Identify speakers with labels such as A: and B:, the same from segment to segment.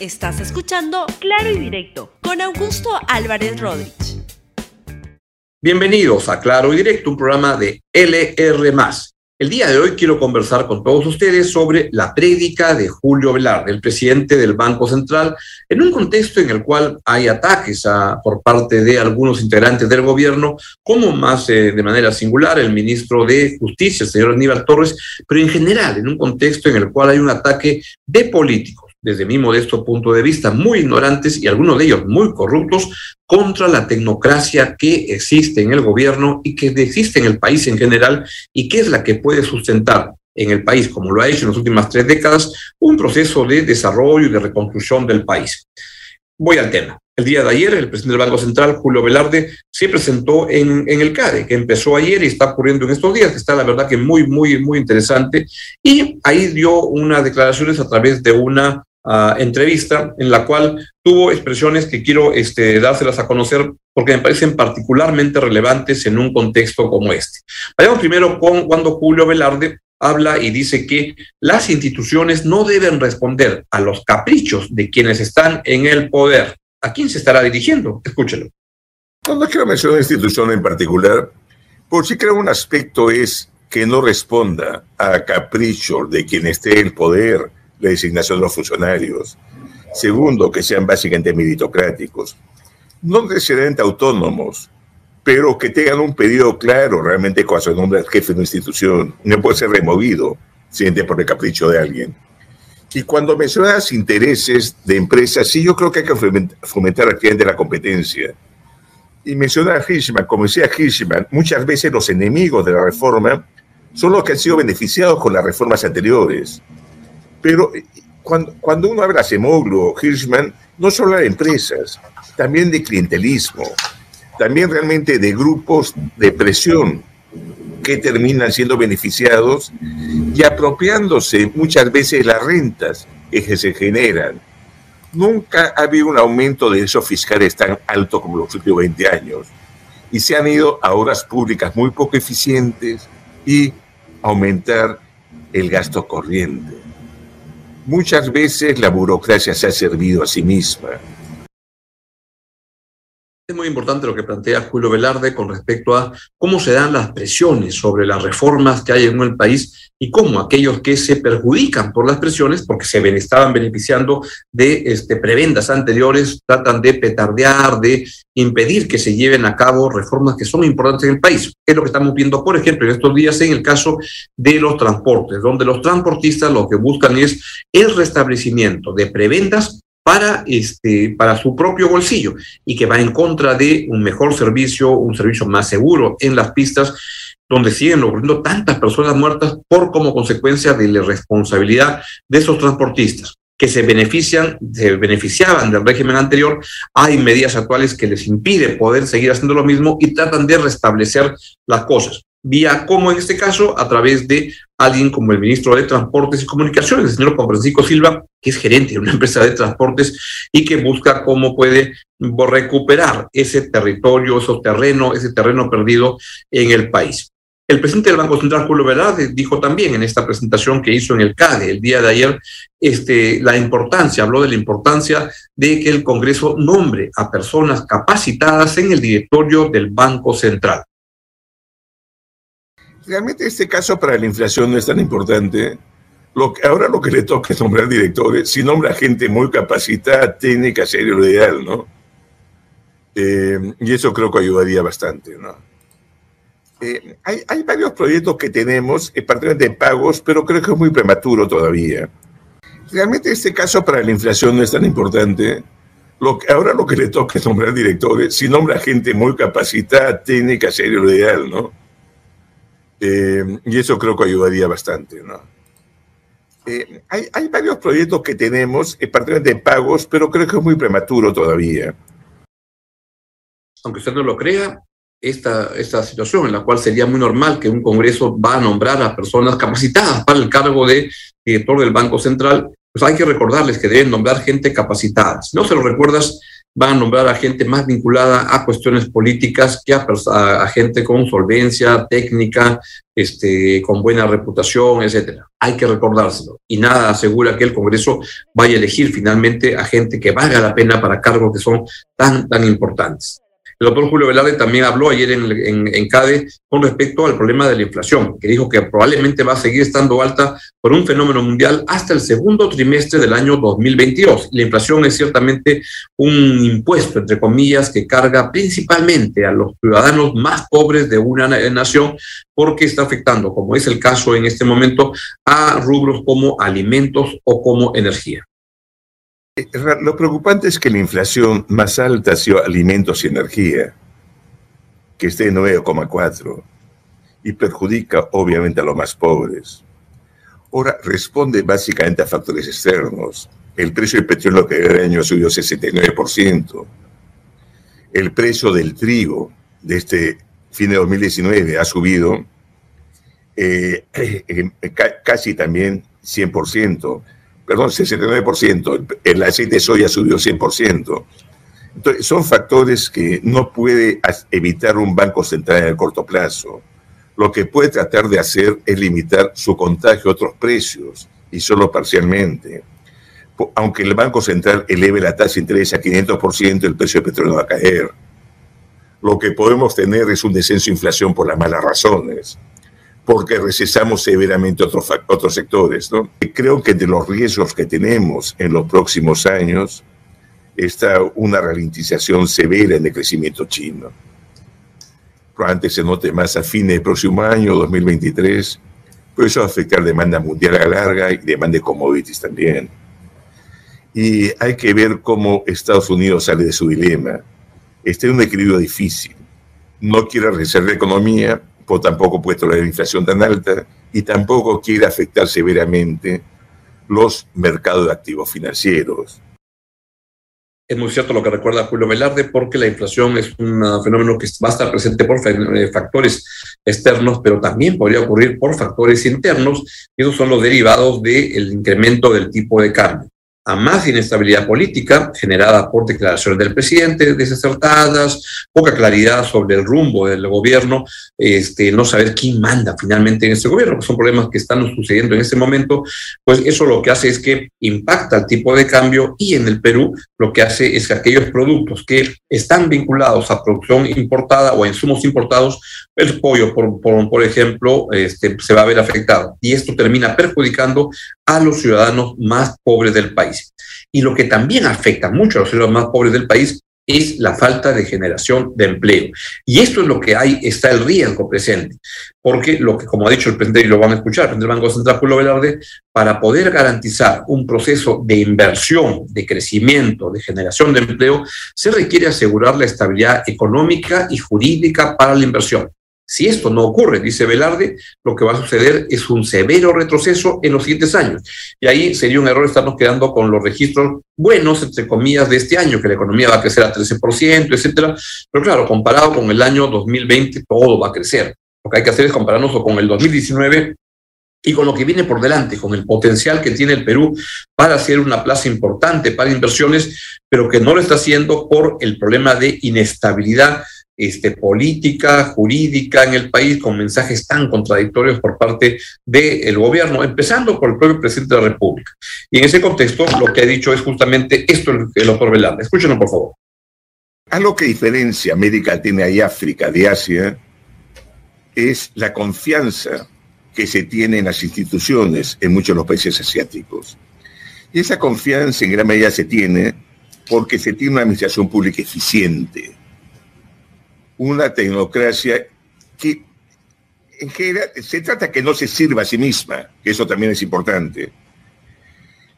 A: Estás escuchando Claro y Directo con Augusto Álvarez Rodríguez.
B: Bienvenidos a Claro y Directo, un programa de LR. El día de hoy quiero conversar con todos ustedes sobre la prédica de Julio Velarde, el presidente del Banco Central, en un contexto en el cual hay ataques por parte de algunos integrantes del gobierno, como más eh, de manera singular el ministro de Justicia, el señor Aníbal Torres, pero en general en un contexto en el cual hay un ataque de políticos desde mi modesto punto de vista, muy ignorantes y algunos de ellos muy corruptos contra la tecnocracia que existe en el gobierno y que existe en el país en general y que es la que puede sustentar en el país, como lo ha hecho en las últimas tres décadas, un proceso de desarrollo y de reconstrucción del país. Voy al tema. El día de ayer, el presidente del Banco Central, Julio Velarde, se presentó en, en, el CADE, que empezó ayer y está ocurriendo en estos días, que está la verdad que muy, muy, muy interesante. Y ahí dio unas declaraciones a través de una entrevista en la cual tuvo expresiones que quiero este, dárselas a conocer porque me parecen particularmente relevantes en un contexto como este. Vayamos primero con cuando Julio Velarde habla y dice que las instituciones no deben responder a los caprichos de quienes están en el poder. ¿A quién se estará dirigiendo? Escúchelo.
C: No, no quiero mencionar una institución en particular, por si creo un aspecto es que no responda a caprichos de quien esté en el poder la designación de los funcionarios. Segundo, que sean básicamente meritocráticos. No necesariamente autónomos, pero que tengan un pedido claro realmente cuando se nombra jefe de una institución. No puede ser removido simplemente por el capricho de alguien. Y cuando mencionas intereses de empresas, sí, yo creo que hay que fomentar activamente la competencia. Y mencionar a Hirschman, como decía Hirschman, muchas veces los enemigos de la reforma son los que han sido beneficiados con las reformas anteriores. Pero eh, cuando, cuando uno habla de Semoglu o Hirschman, no solo de empresas, también de clientelismo, también realmente de grupos de presión que terminan siendo beneficiados y apropiándose muchas veces las rentas que se generan. Nunca ha habido un aumento de esos fiscales tan alto como los últimos 20 años y se han ido a obras públicas muy poco eficientes y aumentar el gasto corriente. Muchas veces la burocracia se ha servido a sí misma.
B: Es muy importante lo que plantea Julio Velarde con respecto a cómo se dan las presiones sobre las reformas que hay en el país y cómo aquellos que se perjudican por las presiones, porque se estaban beneficiando de este, prebendas anteriores, tratan de petardear, de impedir que se lleven a cabo reformas que son importantes en el país. Es lo que estamos viendo, por ejemplo, en estos días en el caso de los transportes, donde los transportistas lo que buscan es el restablecimiento de prebendas para, este, para su propio bolsillo y que va en contra de un mejor servicio, un servicio más seguro en las pistas donde siguen ocurriendo tantas personas muertas por como consecuencia de la irresponsabilidad de esos transportistas que se benefician, se beneficiaban del régimen anterior, hay medidas actuales que les impide poder seguir haciendo lo mismo y tratan de restablecer las cosas. Vía como en este caso, a través de alguien como el ministro de Transportes y Comunicaciones, el señor Juan Francisco Silva, que es gerente de una empresa de transportes y que busca cómo puede recuperar ese territorio, esos terreno, ese terreno perdido en el país. El presidente del Banco Central, Julio Velarde, dijo también en esta presentación que hizo en el CADE el día de ayer, este, la importancia, habló de la importancia de que el Congreso nombre a personas capacitadas en el directorio del Banco Central.
C: Realmente este caso para la inflación no es tan importante. Lo que, ahora lo que le toca es nombrar directores. Si nombra gente muy capacitada, que hacer lo ideal, ¿no? Eh, y eso creo que ayudaría bastante, ¿no? Eh, hay, hay, varios proyectos que tenemos, eh, particularmente de pagos, pero creo que es muy prematuro todavía. Realmente este caso para la inflación no es tan importante. Lo que, ahora lo que le toca es nombrar directores. Si nombra gente muy capacitada, que hacer lo ideal, ¿no? Eh, y eso creo que ayudaría bastante, ¿no? Eh, hay, hay, varios proyectos que tenemos, eh, particularmente de pagos, pero creo que es muy prematuro todavía.
B: Aunque usted no lo crea, esta, esta situación en la cual sería muy normal que un Congreso va a nombrar a personas capacitadas para el cargo de director del Banco Central, pues hay que recordarles que deben nombrar gente capacitada. Si no se lo recuerdas, van a nombrar a gente más vinculada a cuestiones políticas que a, gente con solvencia técnica, este, con buena reputación, etcétera. Hay que recordárselo. Y nada asegura que el Congreso vaya a elegir finalmente a gente que valga la pena para cargos que son tan, tan importantes. El doctor Julio Velarde también habló ayer en, en, CADE con respecto al problema de la inflación, que dijo que probablemente va a seguir estando alta por un fenómeno mundial hasta el segundo trimestre del año 2022. La inflación es ciertamente un impuesto, entre comillas, que carga principalmente a los ciudadanos más pobres de una nación porque está afectando, como es el caso en este momento, a rubros como alimentos o como energía.
C: Eh, lo preocupante es que la inflación más alta ha sido alimentos y energía, que esté en 9,4 y perjudica obviamente a los más pobres. Ahora, responde básicamente a factores externos. El precio del petróleo que el año subió 69%. El precio del trigo de este fin de 2019 ha subido eh, eh, casi también 100% perdón, 69%, el aceite de soya subió 100%. Entonces, son factores que no puede evitar un banco central en el corto plazo. Lo que puede tratar de hacer es limitar su contagio a otros precios y solo parcialmente. Aunque el Banco Central eleve la tasa de interés a 500%, el precio del petróleo va a caer. Lo que podemos tener es un descenso de inflación por las malas razones porque recesamos severamente otros, otros sectores. ¿no? Creo que de los riesgos que tenemos en los próximos años está una ralentización severa en el crecimiento chino. Probablemente se note más a fines del próximo año, 2023, pero eso va a afectar demanda mundial a larga y demanda de commodities también. Y hay que ver cómo Estados Unidos sale de su dilema. Está en un equilibrio difícil. No quiere realizar la economía, tampoco puede tolerar la inflación tan alta y tampoco quiere afectar severamente los mercados de activos financieros.
B: Es muy cierto lo que recuerda Julio Velarde, porque la inflación es un fenómeno que va a estar presente por eh, factores externos, pero también podría ocurrir por factores internos, y esos son los derivados del incremento del tipo de cambio a más inestabilidad política generada por declaraciones del presidente desacertadas, poca claridad sobre el rumbo del gobierno, este, no saber quién manda finalmente en este gobierno, son problemas que están sucediendo en este momento, pues eso lo que hace es que impacta el tipo de cambio y en el Perú lo que hace es que aquellos productos que están vinculados a producción importada o a insumos importados, el pollo, por, por, ejemplo, este, se va a ver afectado y esto termina perjudicando a los ciudadanos más pobres del país. Y lo que también afecta mucho a los ciudadanos más pobres del país es la falta de generación de empleo. Y esto es lo que hay, está el riesgo presente, porque lo que, como ha dicho el presidente, y lo van a escuchar, el Banco Central Julio Velarde, para poder garantizar un proceso de inversión, de crecimiento, de generación de empleo, se requiere asegurar la estabilidad económica y jurídica para la inversión. Si esto no ocurre, dice Velarde, lo que va a suceder es un severo retroceso en los siguientes años. Y ahí sería un error estarnos quedando con los registros buenos, entre comillas, de este año, que la economía va a crecer a 13%, etcétera. Pero claro, comparado con el año 2020, todo va a crecer. Lo que hay que hacer es compararnos con el 2019 y con lo que viene por delante, con el potencial que tiene el Perú para ser una plaza importante para inversiones, pero que no lo está haciendo por el problema de inestabilidad este, política, jurídica en el país, con mensajes tan contradictorios por parte del gobierno, empezando por el propio presidente de la República. Y en ese contexto, lo que ha dicho es justamente esto el doctor Velarde. Escúchenos, por favor.
C: Algo que diferencia América Latina y África de Asia es la confianza que se tiene en las instituciones en muchos de los países asiáticos. Y esa confianza en gran medida se tiene porque se tiene una administración pública eficiente una tecnocracia que en general se trata que no se sirva a sí misma, que eso también es importante.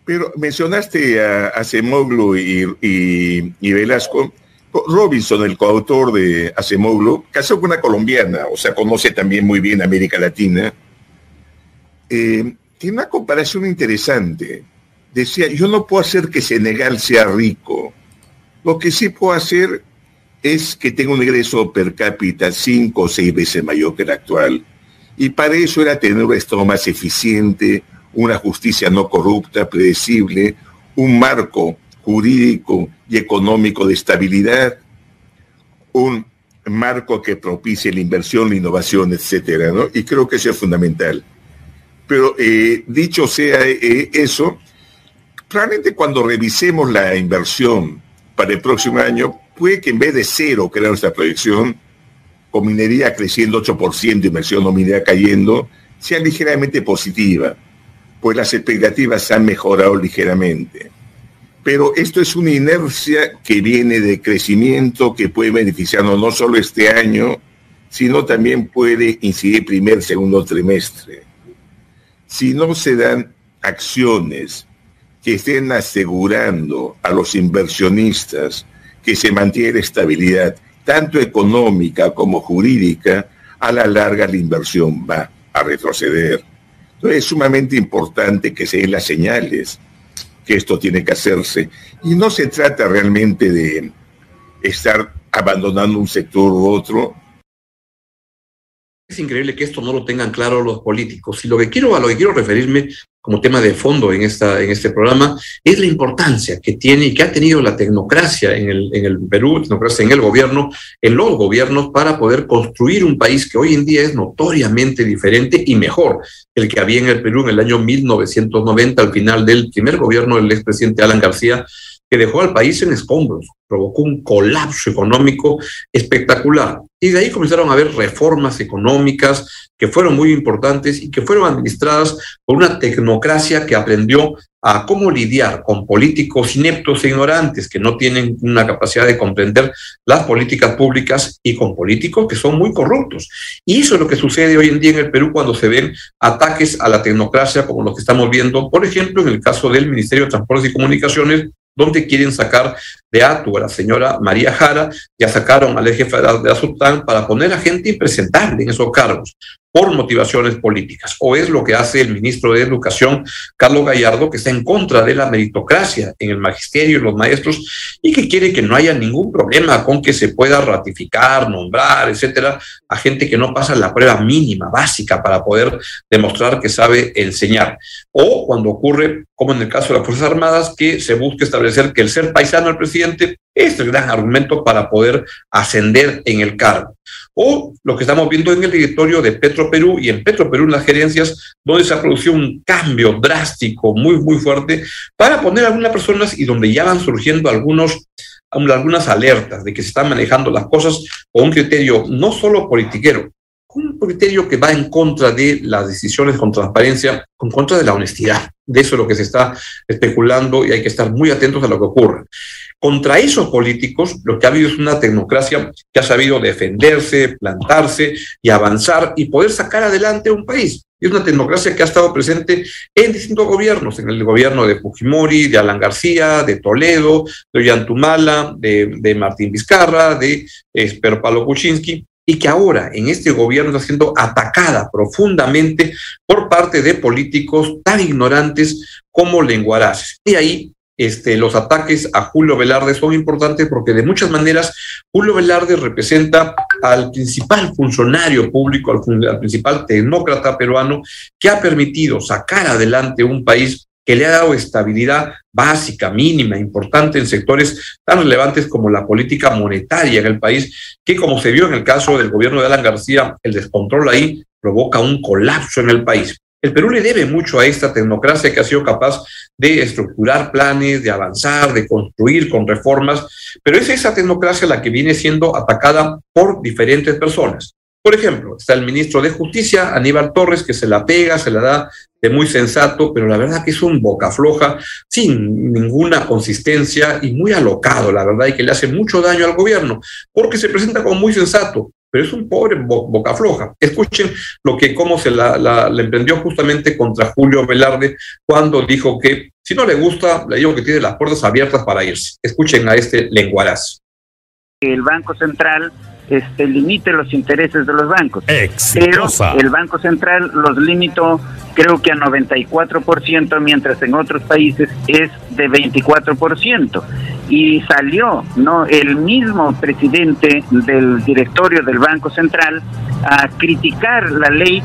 C: Pero mencionaste a, Acemoglu y, Velasco. Robinson, el coautor de Acemoglu, casó con una colombiana, o sea, conoce también muy bien América Latina. Eh, tiene una comparación interesante. Decía, yo no puedo hacer que Senegal sea rico. Lo que sí puedo hacer es que tenga un ingreso per cápita cinco o seis veces mayor que el actual. Y para eso era tener un Estado más eficiente, una justicia no corrupta, predecible, un marco jurídico y económico de estabilidad, un marco que propicie la inversión, la innovación, etcétera, ¿no? Y creo que eso es fundamental. Pero eh, dicho sea eh, eso, realmente cuando revisemos la inversión para el próximo año, puede que en vez de cero, que era nuestra proyección, con minería creciendo 8%, inversión minería cayendo, sea ligeramente positiva, pues las expectativas han mejorado ligeramente. Pero esto es una inercia que viene de crecimiento que puede beneficiarnos no solo este año, sino también puede incidir primer, segundo trimestre. Si no se dan acciones que estén asegurando a los inversionistas que se mantiene estabilidad, tanto económica como jurídica, a la larga la inversión va a retroceder. Entonces es sumamente importante que se den las señales que esto tiene que hacerse. Y no se trata realmente de estar abandonando un sector u otro.
B: Es increíble que esto no lo tengan claro los políticos. Y lo que quiero, a lo que quiero referirme como tema de fondo en, esta, en este programa es la importancia que tiene y que ha tenido la tecnocracia en el, en el Perú, tecnocracia en el gobierno, en los gobiernos para poder construir un país que hoy en día es notoriamente diferente y mejor el que había en el Perú en el año 1990, al final del primer gobierno del expresidente Alan García, que dejó al país en escombros, provocó un colapso económico espectacular. Y de ahí comenzaron a haber reformas económicas que fueron muy importantes y que fueron administradas por una tecnocracia que aprendió a cómo lidiar con políticos ineptos e ignorantes que no tienen una capacidad de comprender las políticas públicas y con políticos que son muy corruptos. Y eso es lo que sucede hoy en día en el Perú cuando se ven ataques a la tecnocracia como los que estamos viendo, por ejemplo, en el caso del Ministerio de Transportes y Comunicaciones, donde quieren sacar de Atu a la señora María Jara, ya sacaron al jefe de Azután para poner a gente impresentable en esos cargos por motivaciones políticas. O es lo que hace el ministro de Educación, Carlos Gallardo, que está en contra de la meritocracia en el magisterio y los maestros y que quiere que no haya ningún problema con que se pueda ratificar, nombrar, etcétera, a gente que no pasa la prueba mínima, básica, para poder demostrar que sabe enseñar. O cuando ocurre, como en el caso de las Fuerzas Armadas, que se busca establecer que el ser paisano del presidente es el gran argumento para poder ascender en el cargo. O lo que estamos viendo en el directorio de Petro Perú y en Petro Perú en las gerencias, donde se ha producido un cambio drástico muy, muy fuerte para poner a algunas personas y donde ya van surgiendo algunas alertas de que se están manejando las cosas con un criterio no solo politiquero, un criterio que va en contra de las decisiones con transparencia, en contra de la honestidad. De eso es lo que se está especulando y hay que estar muy atentos a lo que ocurre. Contra esos políticos, lo que ha habido es una tecnocracia que ha sabido defenderse, plantarse y avanzar y poder sacar adelante un país. Y es una tecnocracia que ha estado presente en distintos gobiernos, en el gobierno de Fujimori, de Alan García, de Toledo, de Ollantumala, de, de Martín Vizcarra, de Esper Palo Kuczynski, y que ahora en este gobierno está siendo atacada profundamente por parte de políticos tan ignorantes como lenguaraces. Y ahí este, los ataques a Julio Velarde son importantes porque de muchas maneras Julio Velarde representa al principal funcionario público, al, principal tecnócrata peruano que ha permitido sacar adelante un país que le ha dado estabilidad básica, mínima, importante en sectores tan relevantes como la política monetaria en el país, que como se vio en el caso del gobierno de Alan García, el descontrol ahí provoca un colapso en el país. El Perú le debe mucho a esta tecnocracia que ha sido capaz de estructurar planes, de avanzar, de construir con reformas, pero es esa tecnocracia la que viene siendo atacada por diferentes personas. Por ejemplo, está el ministro de Justicia, Aníbal Torres, que se la pega, se la da de muy sensato, pero la verdad que es un boca floja, sin ninguna consistencia y muy alocado, la verdad, y que le hace mucho daño al gobierno, porque se presenta como muy sensato, pero es un pobre boca floja. Escuchen lo que, cómo se la, emprendió justamente contra Julio Velarde cuando dijo que si no le gusta, le digo que tiene las puertas abiertas para irse. Escuchen a este lenguaraz.
D: El Banco Central este, limite los intereses de los bancos. Pero el Banco Central los limitó creo que a 94%, mientras en otros países es de 24%. Y salió no el mismo presidente del directorio del Banco Central a criticar la ley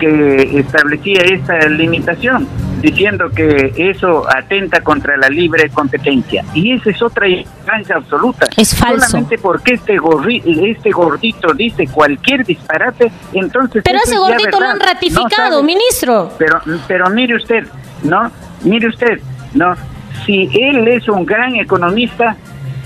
D: que establecía esa limitación diciendo que eso atenta contra la libre competencia. Y esa es otra ignorancia absoluta.
E: Es falso.
D: Solamente porque este, este gordito dice cualquier disparate, entonces...
E: Pero ese gordito lo han ratificado, ministro.
D: Pero, pero mire usted, ¿no? Mire usted, ¿no? Si él es un gran economista,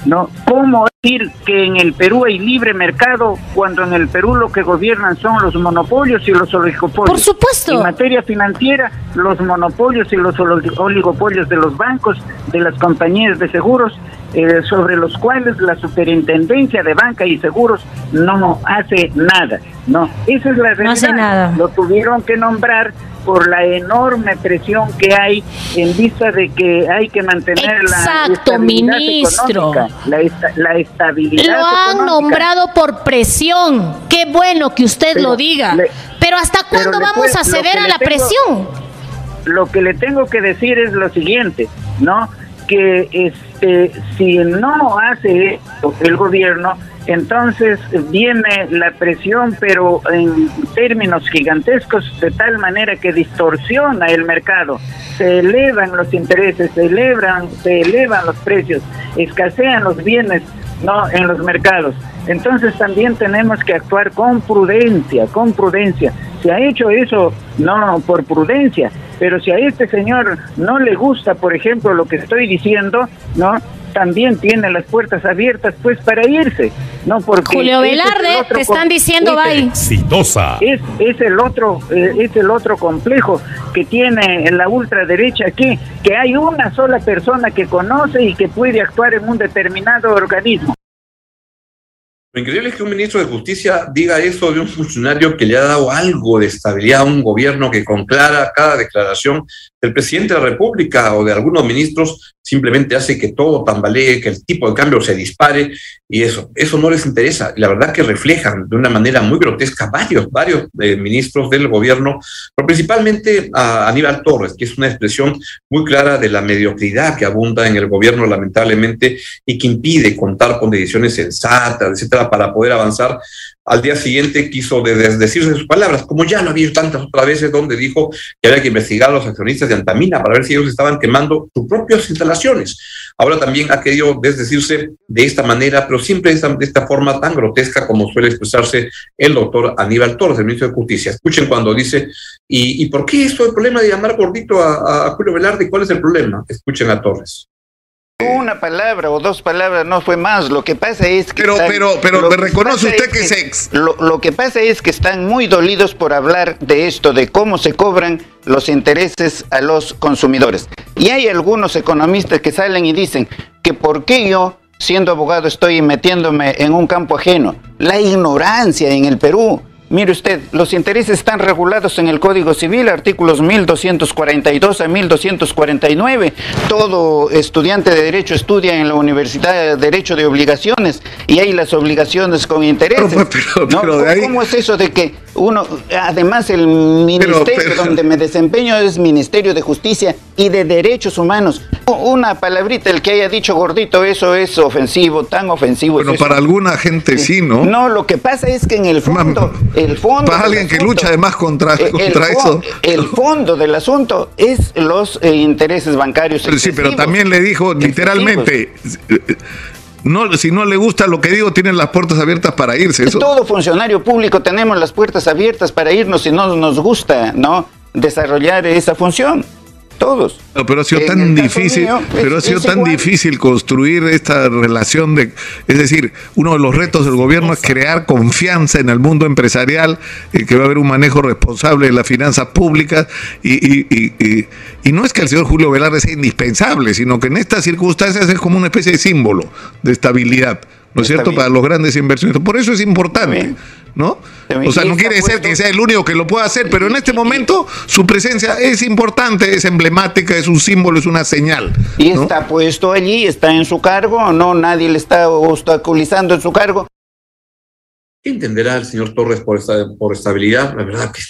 D: ¿no? ¿Cómo decir que en el Perú hay libre mercado cuando en el Perú lo que gobiernan son los monopolios y los oligopolios?
E: Por supuesto.
D: En materia financiera, los monopolios y los oligopolios de los bancos, de las compañías de seguros, eh, sobre los cuales la superintendencia de banca y seguros no hace nada. No, esa es la realidad.
E: No hace nada.
D: Lo tuvieron que nombrar por la enorme presión que hay en vista de que hay que mantener
E: la estabilidad ministro.
D: la, la, estabilidad.
E: Lo han nombrado por presión. Qué bueno que usted lo diga. pero ¿hasta cuándo vamos a ceder a la presión?
D: Lo que le tengo que decir es lo siguiente, ¿no? Que si no hace el gobierno, entonces viene la presión, pero en términos gigantescos, de tal manera que distorsiona el mercado. Se elevan los intereses, se elevan, se elevan los precios, escasean los bienes no en los mercados. Entonces también tenemos que actuar con prudencia, con prudencia. Se ha hecho eso no por prudencia, pero si a este señor no le gusta, por ejemplo, lo que estoy diciendo, ¿no? También tiene las puertas abiertas pues para irse, ¿no? Porque
E: Julio Velarde, te están diciendo bye.
F: Exitosa.
D: Es, es el otro eh, es el otro complejo que tiene la ultraderecha aquí, que hay una sola persona que conoce y que puede actuar en un determinado organismo.
B: Lo increíble es que un ministro de Justicia diga eso de un funcionario que le ha dado algo de estabilidad a un gobierno que con clara cada declaración del presidente de la República o de algunos ministros simplemente hace que todo tambalee, que el tipo de cambio se dispare y eso, eso no les interesa. La verdad que reflejan de una manera muy grotesca varios, varios eh, ministros del gobierno, pero principalmente a Aníbal Torres, que es una expresión muy clara de la mediocridad que abunda en el gobierno lamentablemente y que impide contar con decisiones sensatas, etcétera, para poder avanzar al día siguiente quiso desdecirse sus palabras, como ya lo había visto tantas otras veces, donde dijo que había que investigar a los accionistas de Antamina para ver si ellos estaban quemando sus propias instalaciones. Ahora también ha querido desdecirse de esta manera, pero siempre de esta, forma tan grotesca como suele expresarse el doctor Aníbal Torres, el ministro de Justicia. Escuchen cuando dice, ¿y, por qué esto el problema de llamar gordito a, a Julio Velarde? ¿Cuál es el problema? Escuchen a Torres.
D: Una palabra o dos palabras no fue más. Lo que pasa es que.
G: Pero, pero, pero me reconoce usted que, es
D: Lo, lo, que pasa es que están muy dolidos por hablar de esto, de cómo se cobran los intereses a los consumidores. Y hay algunos economistas que salen y dicen que por qué yo, siendo abogado, estoy metiéndome en un campo ajeno. La ignorancia en el Perú Mire usted, los intereses están regulados en el Código Civil, artículos 1242 a 1249. Todo estudiante de Derecho estudia en la Universidad de Derecho de Obligaciones y hay las obligaciones con intereses. ¿Cómo es eso de que uno, además el ministerio donde me desempeño es Ministerio de Justicia y de Derechos Humanos? Una palabrita, el que haya dicho gordito, eso es ofensivo, tan ofensivo.
G: Bueno, para alguna gente sí, ¿no?
D: No, lo que pasa es que en el fondo el fondo.
G: Para alguien que lucha además contra, eh, contra eso.
D: El fondo del asunto es los eh, intereses bancarios.
G: sí, pero también le dijo literalmente. No, si no le gusta lo que digo, tienen las puertas abiertas para irse. Eso.
D: Todo funcionario público tenemos las puertas abiertas para irnos si no nos gusta, ¿no? Desarrollar esa función todos.
G: pero ha sido tan difícil, pero ha sido tan difícil construir esta relación de, es decir, uno de los retos del gobierno es crear confianza en el mundo empresarial, eh, que va a haber un manejo responsable de las finanzas públicas y, y, y, no es que el señor Julio Velarde sea indispensable, sino que en estas circunstancias es como una especie de símbolo de estabilidad. ¿No es cierto?, para los grandes inversionistas. Por eso es importante, ¿no? O sea, no quiere decir que sea el único que lo pueda hacer, pero en este momento su presencia es importante, es emblemática, es un símbolo, es una señal.
D: Y está puesto allí, está en su cargo, no nadie le está obstaculizando en su cargo.
B: ¿Qué entenderá el señor Torres por, esta, por estabilidad? La verdad que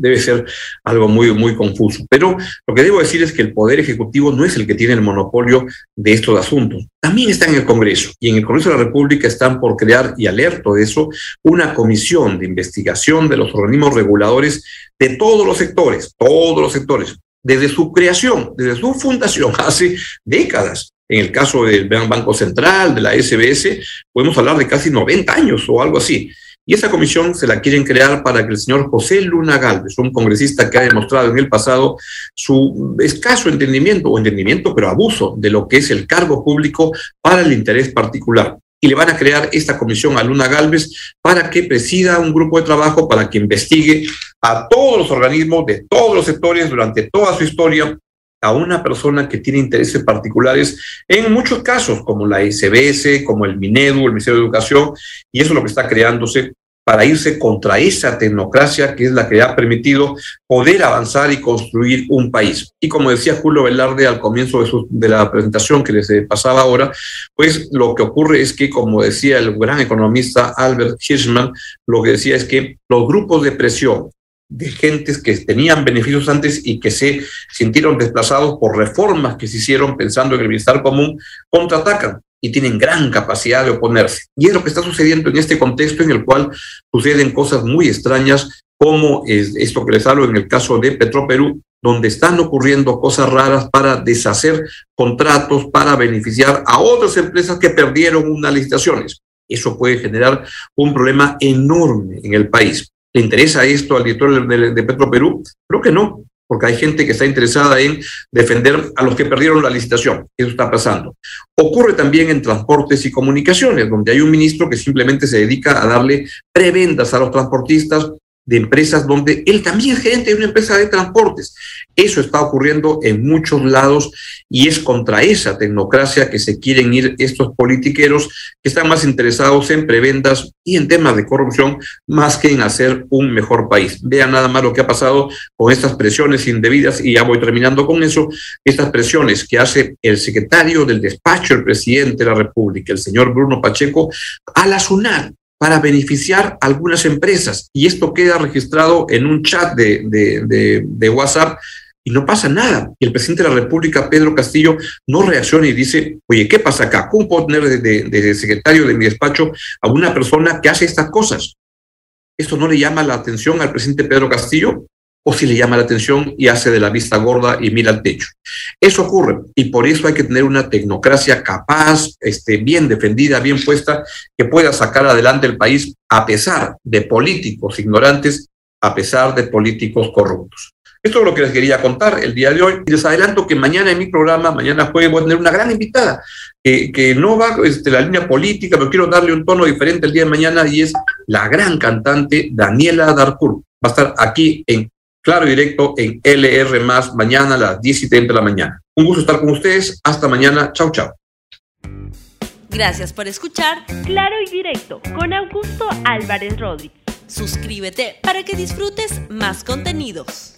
B: debe ser algo muy, muy confuso. Pero lo que debo decir es que el Poder Ejecutivo no es el que tiene el monopolio de estos asuntos. También está en el Congreso. Y en el Congreso de la República están por crear, y alerto de eso, una comisión de investigación de los organismos reguladores de todos los sectores, todos los sectores, desde su creación, desde su fundación, hace décadas. En el caso del Banco Central, de la SBS, podemos hablar de casi 90 años o algo así. Y esa comisión se la quieren crear para que el señor José Luna Galvez, un congresista que ha demostrado en el pasado su escaso entendimiento, o entendimiento, pero abuso de lo que es el cargo público para el interés particular. Y le van a crear esta comisión a Luna Galvez para que presida un grupo de trabajo para que investigue a todos los organismos de todos los sectores durante toda su historia a una persona que tiene intereses particulares en muchos casos, como la SBS, como el Minedu, el Ministerio de Educación, y eso es lo que está creándose para irse contra esa tecnocracia que es la que ha permitido poder avanzar y construir un país. Y como decía Julio Velarde al comienzo de, de la presentación que les pasaba ahora, pues lo que ocurre es que, como decía el gran economista Albert Hirschman, lo que decía es que los grupos de presión de gentes que tenían beneficios antes y que se sintieron desplazados por reformas que se hicieron pensando en el bienestar común, contraatacan y tienen gran capacidad de oponerse. Y es lo que está sucediendo en este contexto en el cual suceden cosas muy extrañas, como es esto que les hablo en el caso de Petroperú, donde están ocurriendo cosas raras para deshacer contratos, para beneficiar a otras empresas que perdieron unas licitaciones. Eso puede generar un problema enorme en el país. ¿Le interesa esto al director de, de Petro Perú? Creo que no, porque hay gente que está interesada en defender a los que perdieron la licitación. Eso está pasando. Ocurre también en transportes y comunicaciones, donde hay un ministro que simplemente se dedica a darle prebendas a los transportistas de empresas donde él también es gerente de una empresa de transportes. Eso está ocurriendo en muchos lados y es contra esa tecnocracia que se quieren ir estos politiqueros que están más interesados en prebendas y en temas de corrupción más que en hacer un mejor país. Vean nada más lo que ha pasado con estas presiones indebidas y ya voy terminando con eso, estas presiones que hace el secretario del despacho del presidente de la República, el señor Bruno Pacheco, a la SUNAT para beneficiar a algunas empresas. Y esto queda registrado en un chat de, de, WhatsApp y no pasa nada. Y el presidente de la República, Pedro Castillo, no reacciona y dice, oye, ¿qué pasa acá? ¿Cómo puedo tener de, de, secretario de mi despacho a una persona que hace estas cosas? ¿Esto no le llama la atención al presidente Pedro Castillo? O si le llama la atención y hace de la vista gorda y mira al techo. Eso ocurre y por eso hay que tener una tecnocracia capaz, este, bien defendida, bien puesta, que pueda sacar adelante el país a pesar de políticos ignorantes, a pesar de políticos corruptos. Esto es lo que les quería contar el día de hoy. Les adelanto que mañana en mi programa, mañana jueves, voy a tener una gran invitada, que, que no va este, la línea política, pero quiero darle un tono diferente el día de mañana y es la gran cantante Daniela Darcourt. Va a estar aquí en Claro y Directo en LR más mañana a las 10 y 30 de la mañana. Un gusto estar con ustedes. Hasta mañana. Chau, chau.
A: Gracias por escuchar Claro y Directo con Augusto Álvarez Rodríguez. Suscríbete para que disfrutes más contenidos.